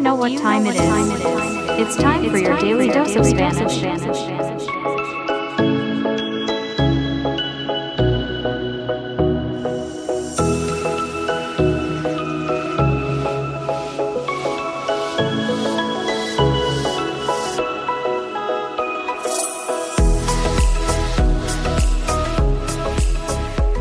know what time it is? It's time for your daily dose of Spanish.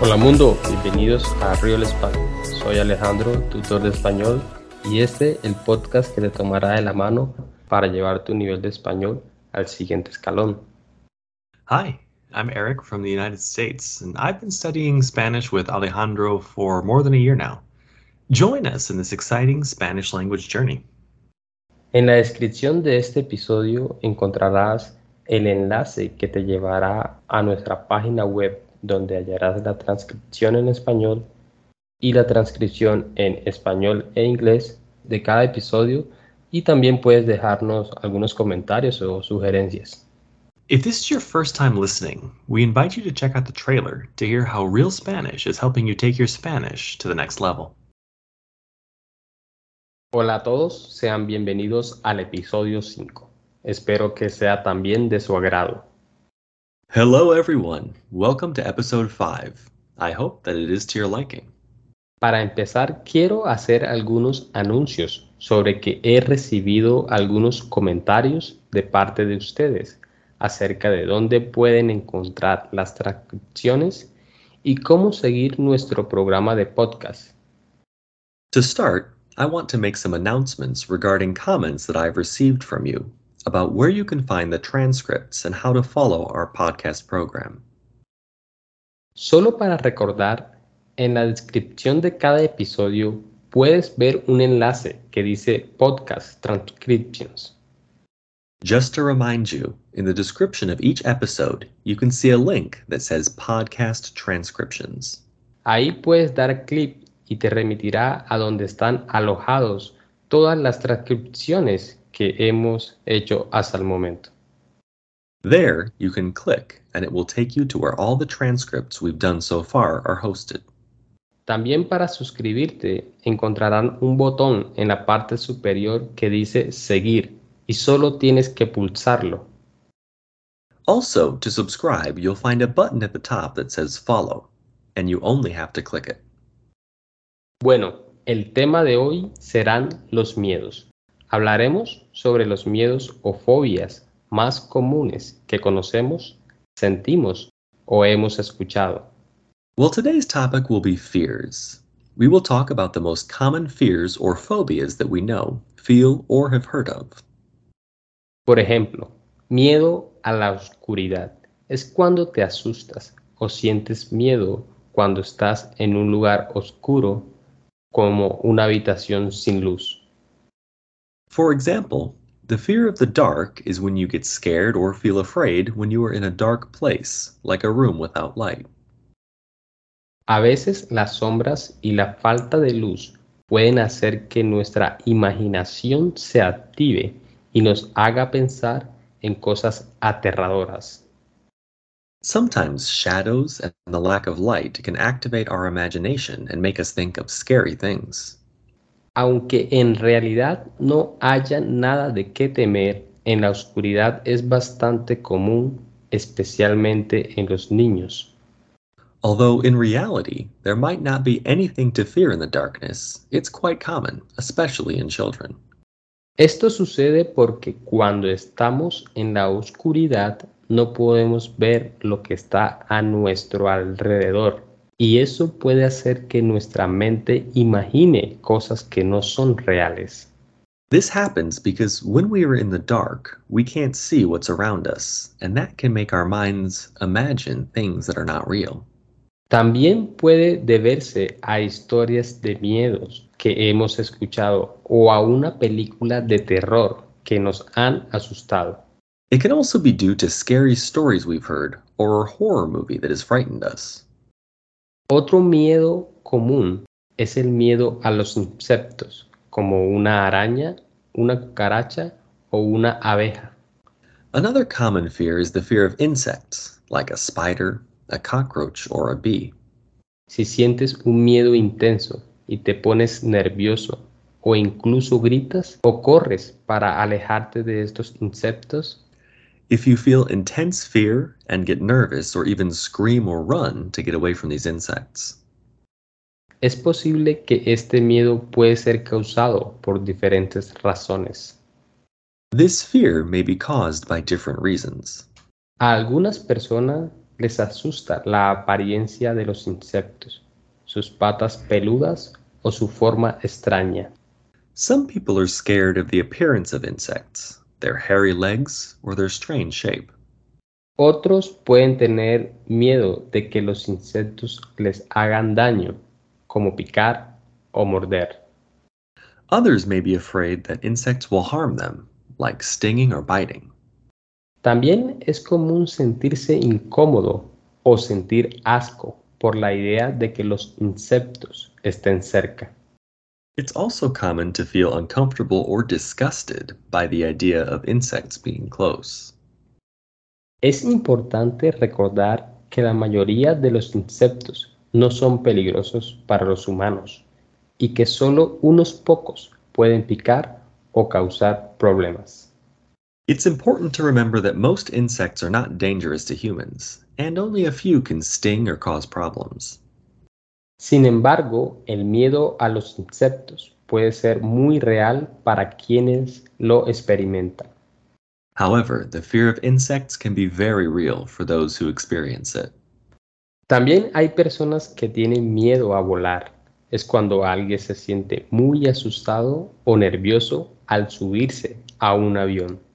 Hola mundo, bienvenidos a Real Español. Soy Alejandro, tutor de español, y este el podcast que te tomará de la mano para llevar tu nivel de español al siguiente escalón. Hi, I'm Eric from the United States, and I've been studying Spanish with Alejandro for more than a year now. Join us in this exciting Spanish language journey. En la descripción de este episodio encontrarás el enlace que te llevará a nuestra página web donde hallarás la transcripción en español y la transcripción en español e inglés de cada episodio y también puedes dejarnos algunos comentarios o sugerencias. If this is your first time listening, we invite you to check out the trailer to hear how Real Spanish is helping you take your Spanish to the next level. Hola a todos, sean bienvenidos al episodio 5. Espero que sea también de su agrado. Hello, everyone. Welcome to episode 5. I hope that it is to your liking. Para empezar, quiero hacer algunos anuncios sobre que he recibido algunos comentarios de parte de ustedes acerca de dónde pueden encontrar las transcripciones y cómo seguir nuestro programa de podcast. To start, I want to make some announcements regarding comments that I've received from you about where you can find the transcripts and how to follow our podcast program. Solo para recordar, en la descripción de cada episodio puedes ver un enlace que dice Podcast Transcriptions. Just to remind you, in the description of each episode, you can see a link that says Podcast Transcriptions. Ahí puedes dar clic y te remitirá a donde están alojados todas las transcripciones que hemos hecho hasta el momento. There, you can click and it will take you to where all the transcripts we've done so far are hosted. También para suscribirte encontrarán un botón en la parte superior que dice seguir y solo tienes que pulsarlo. Also, to subscribe, you'll find a button at the top that says follow, and you only have to click it. Bueno, el tema de hoy serán los miedos. Hablaremos sobre los miedos o fobias más comunes que conocemos, sentimos o hemos escuchado. Well, today's topic will be fears. We will talk about the most common fears or phobias that we know, feel, or have heard of. Por ejemplo, miedo a la oscuridad es cuando te asustas o sientes miedo cuando estás en un lugar oscuro como una habitación sin luz. For example, the fear of the dark is when you get scared or feel afraid when you are in a dark place, like a room without light. A veces las sombras y la falta de luz pueden hacer que nuestra imaginación se active y nos haga pensar en cosas aterradoras. Sometimes shadows and the lack of light can activate our imagination and make us think of scary things. Aunque en realidad no haya nada de qué temer, en la oscuridad es bastante común, especialmente en los niños. Although in reality, there might not be anything to fear in the darkness, it's quite common, especially in children. Esto sucede porque cuando estamos en la oscuridad no podemos ver lo que está a nuestro alrededor y eso puede hacer que nuestra mente imagine cosas que no son reales. This happens because when we are in the dark, we can't see what's around us, and that can make our minds imagine things that are not real. También puede deberse a historias de miedos que hemos escuchado o a una película de terror que nos han asustado. It can also be due to scary stories we've heard or a horror movie that has frightened us. Otro miedo común es el miedo a los insectos, como una araña, una cucaracha o una abeja. Another common fear is the fear of insects, like a spider, a cockroach, or a bee. Si sientes un miedo intenso y te pones nervioso o incluso gritas o corres para alejarte de estos insectos? If you feel intense fear and get nervous or even scream or run to get away from these insects. Es posible que este miedo puede ser causado por diferentes razones. This fear may be caused by different reasons. A algunas personas les asusta la apariencia de los insectos, sus patas peludas o su forma extraña. Some people are scared of the appearance of insects, their hairy legs, or their strange shape. Otros pueden tener miedo de que los insectos les hagan daño, como picar o morder. Others may be afraid that insects will harm them, like stinging or biting. También es común sentirse incómodo o sentir asco por la idea de que los insectos estén cerca. It's also common to feel uncomfortable or disgusted by the idea of insects being close. Es importante recordar que la mayoría de los insectos no son peligrosos para los humanos y que solo unos pocos pueden picar o causar problemas. It's important to remember that most insects are not dangerous to humans, and only a few can sting or cause problems. Sin embargo, el miedo a los insectos puede ser muy real para quienes lo experimentan. However, the fear of insects can be very real for those who experience it. También hay personas que tienen miedo a volar. Es cuando alguien se siente muy asustado o nervioso al subirse a un avión.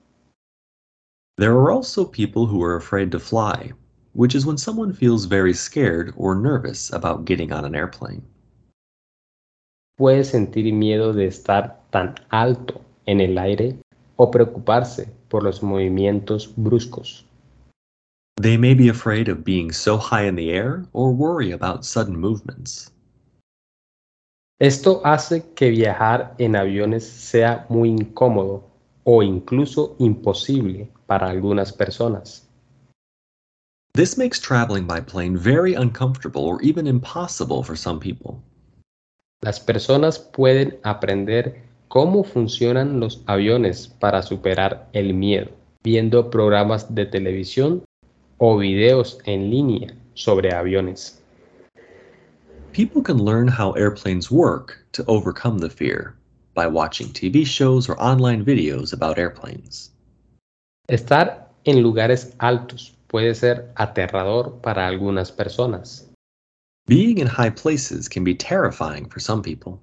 There are also people who are afraid to fly, which is when someone feels very scared or nervous about getting on an airplane. Puede sentir miedo de estar tan alto en el aire o preocuparse por los movimientos bruscos. They may be afraid of being so high in the air or worry about sudden movements. Esto hace que viajar en aviones sea muy incómodo o incluso imposible para algunas personas. This makes traveling by plane very uncomfortable or even impossible for some people. Las personas pueden aprender cómo funcionan los aviones para superar el miedo, viendo programas de televisión o videos en línea sobre aviones. People can learn how airplanes work to overcome the fear by watching TV shows or online videos about airplanes. Estar en lugares altos puede ser aterrador para algunas personas, Being in high places can be terrifying for some people.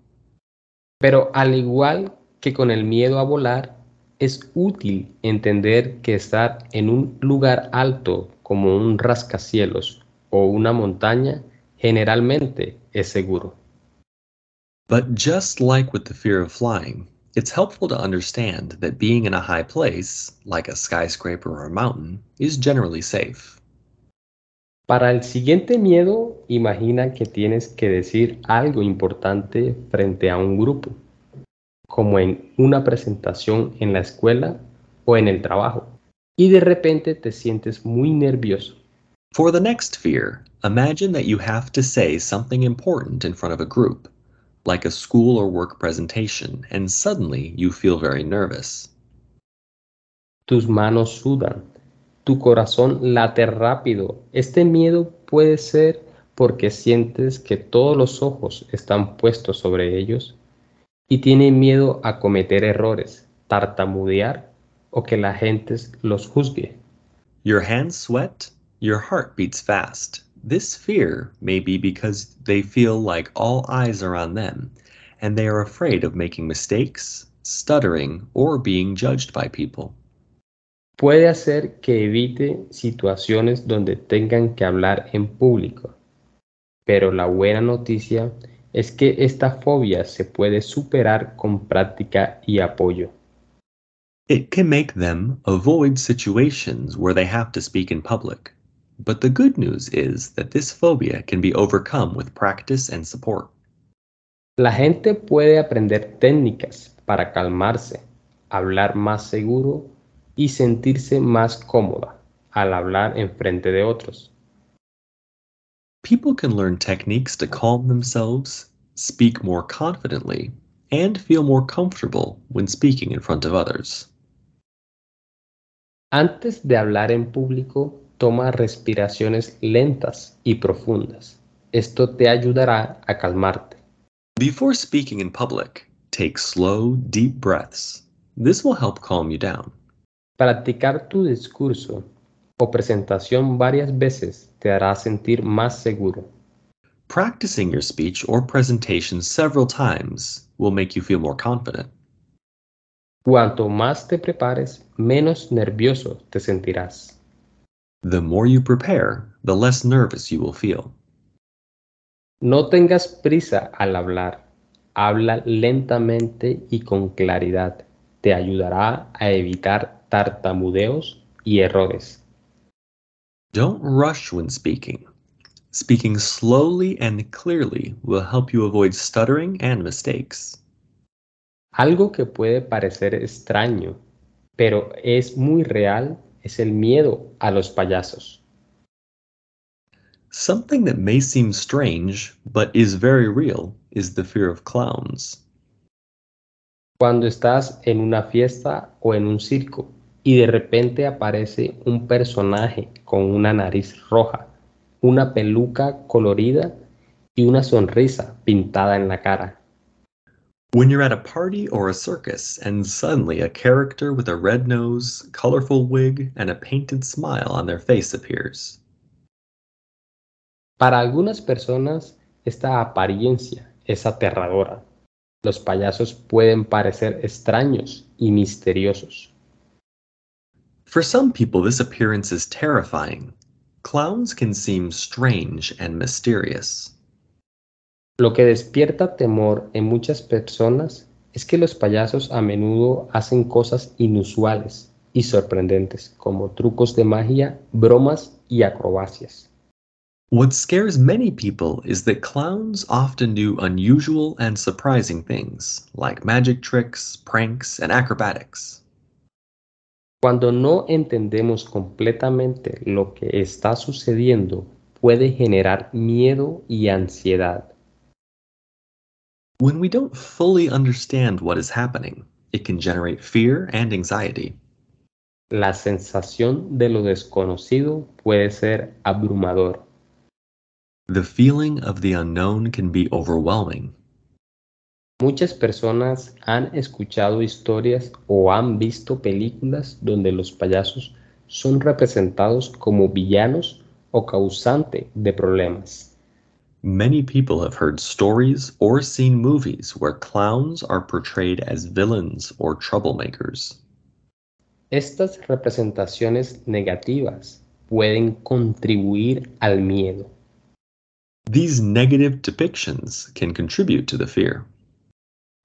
pero al igual que con el miedo a volar, es útil entender que estar en un lugar alto como un rascacielos o una montaña generalmente es seguro. But just like with the fear of flying, it's helpful to understand that being in a high place, like a skyscraper or a mountain, is generally safe. Para el siguiente miedo, imagina que tienes que decir algo importante frente a un grupo, como en una presentación en la escuela o en el trabajo, y de repente te sientes muy nervioso. For the next fear, imagine that you have to say something important in front of a group, like a school or work presentation, and suddenly you feel very nervous. Tus manos sudan, tu corazón late rápido. Este miedo puede ser porque sientes que todos los ojos están puestos sobre ellos y tienes miedo a cometer errores, tartamudear o que la gente los juzgue. Your hands sweat, your heart beats fast. This fear may be because they feel like all eyes are on them, and they are afraid of making mistakes, stuttering, or being judged by people. Puede hacer que evite situaciones donde tengan que hablar en público. Pero la buena noticia es que esta fobia se puede superar con práctica y apoyo. It can make them avoid situations where they have to speak in public. But the good news is that this phobia can be overcome with practice and support. La gente puede aprender técnicas para calmarse, hablar más seguro y sentirse más cómoda al hablar en frente de otros. People can learn techniques to calm themselves, speak more confidently, and feel more comfortable when speaking in front of others. Antes de hablar en público, toma respiraciones lentas y profundas. Esto te ayudará a calmarte. Before speaking in public, take slow, deep breaths. This will help calm you down. Practicar tu discurso o presentación varias veces te hará sentir más seguro. Practicing your speech or presentation several times will make you feel more confident. Cuanto más te prepares, menos nervioso te sentirás. The more you prepare, the less nervous you will feel. No tengas prisa al hablar. Habla lentamente y con claridad. Te ayudará a evitar tartamudeos y errores. Don't rush when speaking. Speaking slowly and clearly will help you avoid stuttering and mistakes. Algo que puede parecer extraño, pero es muy real, es el miedo a los payasos. Something that may seem strange, but is very real, is the fear of clowns. Cuando estás en una fiesta o en un circo y de repente aparece un personaje con una nariz roja, una peluca colorida y una sonrisa pintada en la cara. When you're at a party or a circus and suddenly a character with a red nose, colorful wig, and a painted smile on their face appears. Para algunas personas, esta apariencia es aterradora. Los payasos pueden parecer extraños y misteriosos. For some people, this appearance is terrifying. Clowns can seem strange and mysterious. Lo que despierta temor en muchas personas es que los payasos a menudo hacen cosas inusuales y sorprendentes, como trucos de magia, bromas y acrobacias. What scares many people is that clowns often do unusual and surprising things, like magic tricks, pranks, and acrobatics. Cuando no entendemos completamente lo que está sucediendo, puede generar miedo y ansiedad. When we don't fully understand what is happening, it can generate fear and anxiety. La sensación de lo desconocido puede ser abrumador. The feeling of the unknown can be overwhelming. Muchas personas han escuchado historias o han visto películas donde los payasos son representados como villanos o causante de problemas. Many people have heard stories or seen movies where clowns are portrayed as villains or troublemakers. Estas representaciones negativas pueden contribuir al miedo. These negative depictions can contribute to the fear.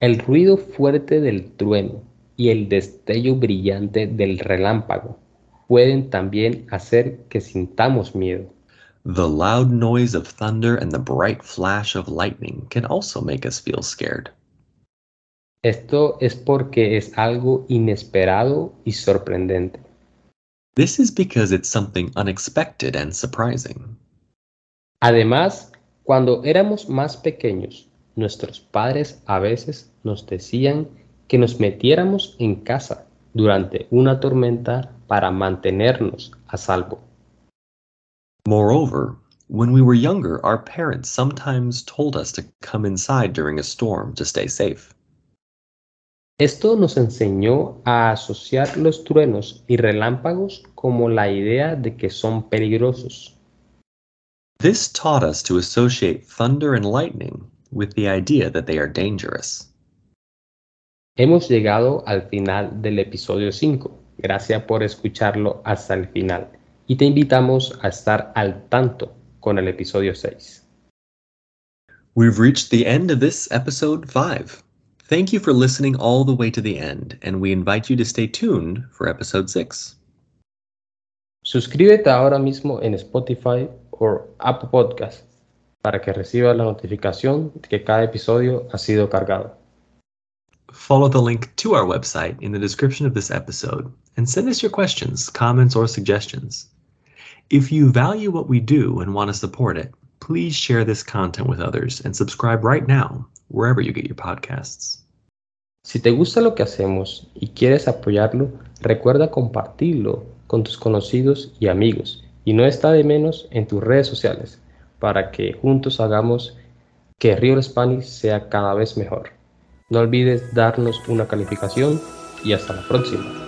El ruido fuerte del trueno y el destello brillante del relámpago pueden también hacer que sintamos miedo. The loud noise of thunder and the bright flash of lightning can also make us feel scared. Esto es porque es algo inesperado y sorprendente. This is because it's something unexpected and surprising. Además, cuando éramos más pequeños, nuestros padres a veces nos decían que nos metiéramos en casa durante una tormenta para mantenernos a salvo. Moreover, when we were younger, our parents sometimes told us to come inside during a storm to stay safe. Esto nos enseñó a asociar los truenos y relámpagos como la idea de que son peligrosos. This taught us to associate thunder and lightning with the idea that they are dangerous. Hemos llegado al final del episodio 5. Gracias por escucharlo hasta el final y te invitamos a estar al tanto con el episodio 6. We've reached the end of this episode 5. Thank you for listening all the way to the end, and we invite you to stay tuned for episode 6. Suscríbete ahora mismo en Spotify o Apple Podcast para que recibas la notificación de que cada episodio ha sido cargado. Follow the link to our website in the description of this episode and send us your questions, comments, or suggestions. If you value what we do and want to support it, please share this content with others and subscribe right now, wherever you get your podcasts. Si te gusta lo que hacemos y quieres apoyarlo, recuerda compartirlo con tus conocidos y amigos y no está de menos en tus redes sociales para que juntos hagamos que Real Spanish sea cada vez mejor. No olvides darnos una calificación y hasta la próxima.